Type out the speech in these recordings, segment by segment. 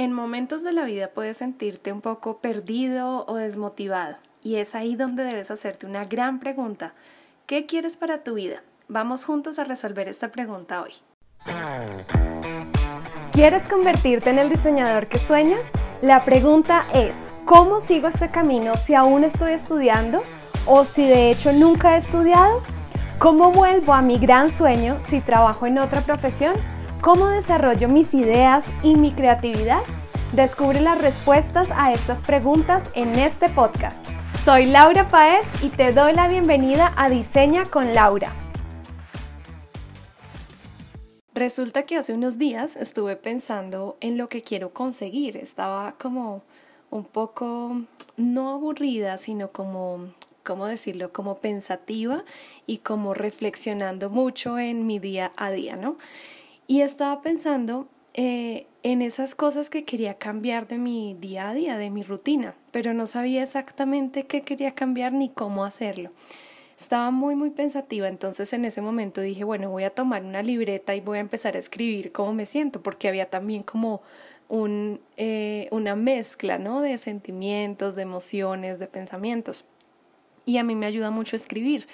En momentos de la vida puedes sentirte un poco perdido o desmotivado y es ahí donde debes hacerte una gran pregunta. ¿Qué quieres para tu vida? Vamos juntos a resolver esta pregunta hoy. ¿Quieres convertirte en el diseñador que sueñas? La pregunta es, ¿cómo sigo este camino si aún estoy estudiando o si de hecho nunca he estudiado? ¿Cómo vuelvo a mi gran sueño si trabajo en otra profesión? ¿Cómo desarrollo mis ideas y mi creatividad? Descubre las respuestas a estas preguntas en este podcast. Soy Laura Paez y te doy la bienvenida a Diseña con Laura. Resulta que hace unos días estuve pensando en lo que quiero conseguir. Estaba como un poco, no aburrida, sino como, ¿cómo decirlo? Como pensativa y como reflexionando mucho en mi día a día, ¿no? Y estaba pensando eh, en esas cosas que quería cambiar de mi día a día, de mi rutina, pero no sabía exactamente qué quería cambiar ni cómo hacerlo. Estaba muy, muy pensativa, entonces en ese momento dije, bueno, voy a tomar una libreta y voy a empezar a escribir cómo me siento, porque había también como un, eh, una mezcla, ¿no? De sentimientos, de emociones, de pensamientos y a mí me ayuda mucho escribir.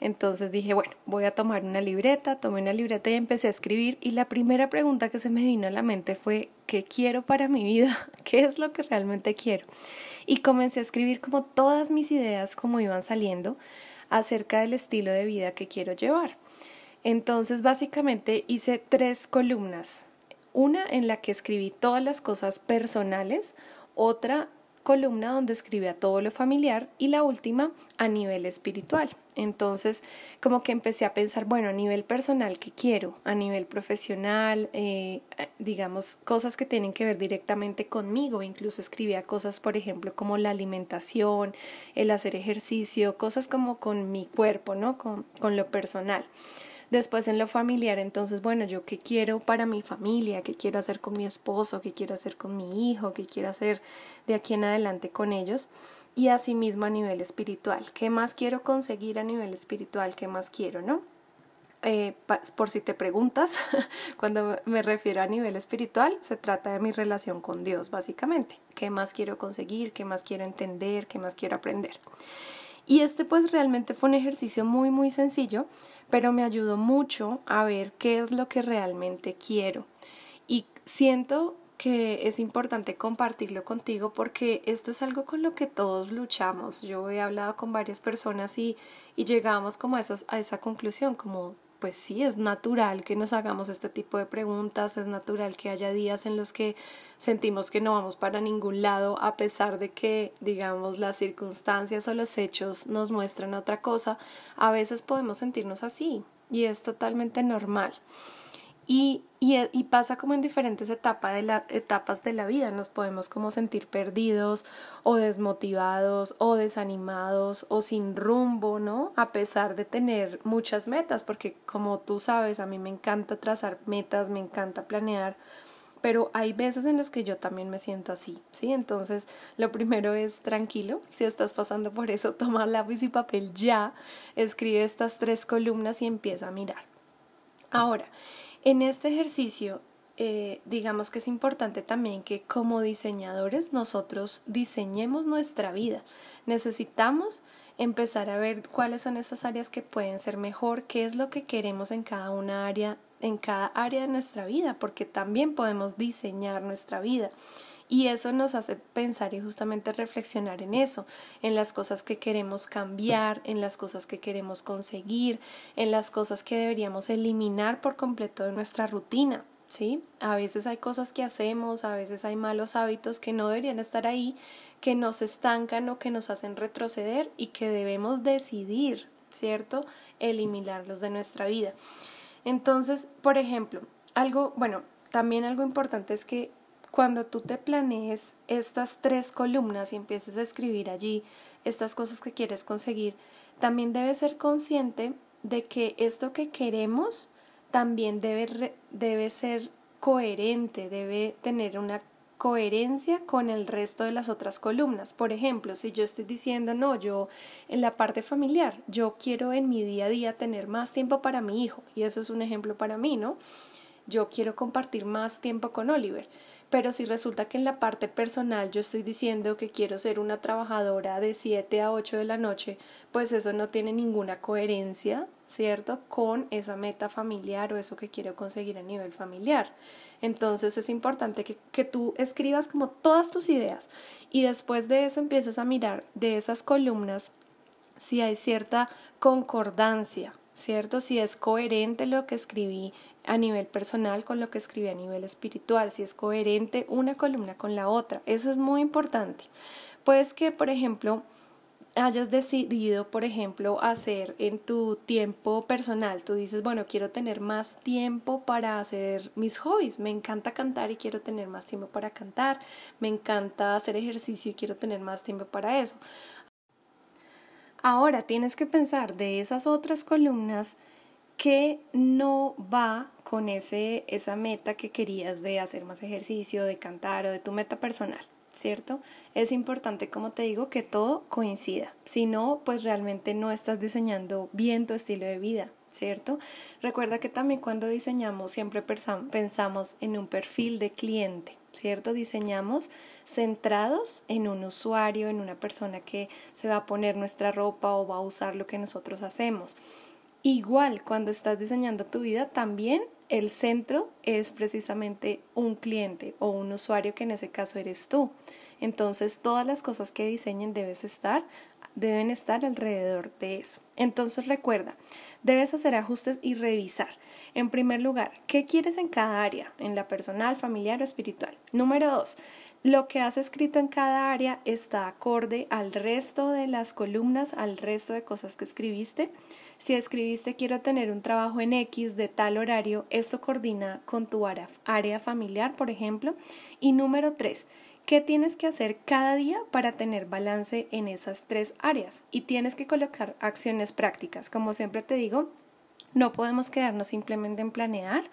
Entonces dije, bueno, voy a tomar una libreta, tomé una libreta y empecé a escribir y la primera pregunta que se me vino a la mente fue, ¿qué quiero para mi vida? ¿Qué es lo que realmente quiero? Y comencé a escribir como todas mis ideas como iban saliendo acerca del estilo de vida que quiero llevar. Entonces básicamente hice tres columnas. Una en la que escribí todas las cosas personales, otra columna donde escribía todo lo familiar y la última a nivel espiritual. Entonces, como que empecé a pensar, bueno, a nivel personal, ¿qué quiero? A nivel profesional, eh, digamos, cosas que tienen que ver directamente conmigo. Incluso escribía cosas, por ejemplo, como la alimentación, el hacer ejercicio, cosas como con mi cuerpo, ¿no? Con, con lo personal. Después en lo familiar, entonces, bueno, yo qué quiero para mi familia, qué quiero hacer con mi esposo, qué quiero hacer con mi hijo, qué quiero hacer de aquí en adelante con ellos. Y asimismo a nivel espiritual, qué más quiero conseguir a nivel espiritual, qué más quiero, ¿no? Eh, por si te preguntas, cuando me refiero a nivel espiritual, se trata de mi relación con Dios, básicamente. ¿Qué más quiero conseguir? ¿Qué más quiero entender? ¿Qué más quiero aprender? Y este pues realmente fue un ejercicio muy muy sencillo, pero me ayudó mucho a ver qué es lo que realmente quiero. Y siento que es importante compartirlo contigo porque esto es algo con lo que todos luchamos. Yo he hablado con varias personas y, y llegamos como a, esas, a esa conclusión, como pues sí, es natural que nos hagamos este tipo de preguntas, es natural que haya días en los que sentimos que no vamos para ningún lado a pesar de que, digamos, las circunstancias o los hechos nos muestran otra cosa, a veces podemos sentirnos así y es totalmente normal. Y, y, y, pasa como en diferentes etapas de, la, etapas de la vida, nos podemos como sentir perdidos o desmotivados o desanimados o sin rumbo, ¿no? A pesar de tener muchas metas, porque como tú sabes, a mí me encanta trazar metas, me encanta planear, pero hay veces en las que yo también me siento así, ¿sí? Entonces, lo primero es tranquilo, si estás pasando por eso, toma lápiz y papel ya, escribe estas tres columnas y empieza a mirar. Ahora, en este ejercicio, eh, digamos que es importante también que como diseñadores nosotros diseñemos nuestra vida. Necesitamos empezar a ver cuáles son esas áreas que pueden ser mejor, qué es lo que queremos en cada una área, en cada área de nuestra vida, porque también podemos diseñar nuestra vida. Y eso nos hace pensar y justamente reflexionar en eso, en las cosas que queremos cambiar, en las cosas que queremos conseguir, en las cosas que deberíamos eliminar por completo de nuestra rutina. ¿Sí? A veces hay cosas que hacemos, a veces hay malos hábitos que no deberían estar ahí, que nos estancan o que nos hacen retroceder y que debemos decidir, ¿cierto? Eliminarlos de nuestra vida. Entonces, por ejemplo, algo, bueno, también algo importante es que cuando tú te planees estas tres columnas y empieces a escribir allí estas cosas que quieres conseguir, también debes ser consciente de que esto que queremos también debe, debe ser coherente, debe tener una coherencia con el resto de las otras columnas. Por ejemplo, si yo estoy diciendo, no, yo en la parte familiar, yo quiero en mi día a día tener más tiempo para mi hijo, y eso es un ejemplo para mí, ¿no? Yo quiero compartir más tiempo con Oliver pero si resulta que en la parte personal yo estoy diciendo que quiero ser una trabajadora de 7 a 8 de la noche, pues eso no tiene ninguna coherencia, ¿cierto? Con esa meta familiar o eso que quiero conseguir a nivel familiar. Entonces es importante que, que tú escribas como todas tus ideas y después de eso empieces a mirar de esas columnas si hay cierta concordancia, ¿cierto? Si es coherente lo que escribí a nivel personal con lo que escribí a nivel espiritual, si es coherente una columna con la otra. Eso es muy importante. Pues que, por ejemplo, hayas decidido, por ejemplo, hacer en tu tiempo personal, tú dices, bueno, quiero tener más tiempo para hacer mis hobbies, me encanta cantar y quiero tener más tiempo para cantar, me encanta hacer ejercicio y quiero tener más tiempo para eso. Ahora tienes que pensar de esas otras columnas que no va con ese, esa meta que querías de hacer más ejercicio, de cantar o de tu meta personal, ¿cierto? Es importante, como te digo, que todo coincida. Si no, pues realmente no estás diseñando bien tu estilo de vida, ¿cierto? Recuerda que también cuando diseñamos siempre pensamos en un perfil de cliente, ¿cierto? Diseñamos centrados en un usuario, en una persona que se va a poner nuestra ropa o va a usar lo que nosotros hacemos. Igual, cuando estás diseñando tu vida, también el centro es precisamente un cliente o un usuario que en ese caso eres tú. Entonces, todas las cosas que diseñen debes estar, deben estar alrededor de eso. Entonces, recuerda, debes hacer ajustes y revisar. En primer lugar, ¿qué quieres en cada área? En la personal, familiar o espiritual. Número dos, lo que has escrito en cada área está acorde al resto de las columnas, al resto de cosas que escribiste. Si escribiste quiero tener un trabajo en X de tal horario, esto coordina con tu área, familiar, por ejemplo. Y número tres, ¿Qué tienes que hacer cada día para tener balance en esas tres áreas? Y tienes que colocar acciones prácticas. Como siempre te digo, no podemos quedarnos simplemente en planear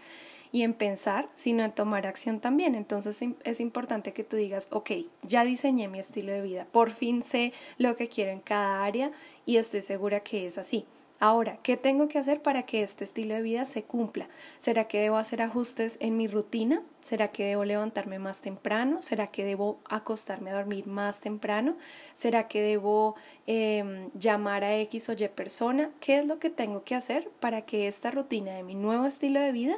y en pensar, sino en tomar acción también. Entonces es importante que tú digas, ok, ya diseñé mi estilo de vida, por fin sé lo que quiero en cada área y estoy segura que es así. Ahora, ¿qué tengo que hacer para que este estilo de vida se cumpla? ¿Será que debo hacer ajustes en mi rutina? ¿Será que debo levantarme más temprano? ¿Será que debo acostarme a dormir más temprano? ¿Será que debo em, llamar a X o Y persona? ¿Qué es lo que tengo que hacer para que esta rutina de mi nuevo estilo de vida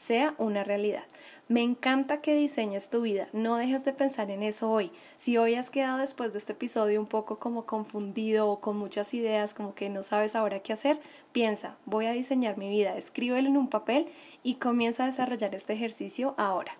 sea una realidad? Me encanta que diseñes tu vida, no dejes de pensar en eso hoy. Si hoy has quedado después de este episodio un poco como confundido o con muchas ideas, como que no sabes ahora qué hacer, piensa, voy a diseñar mi vida, escríbelo en un papel y comienza a desarrollar este ejercicio ahora.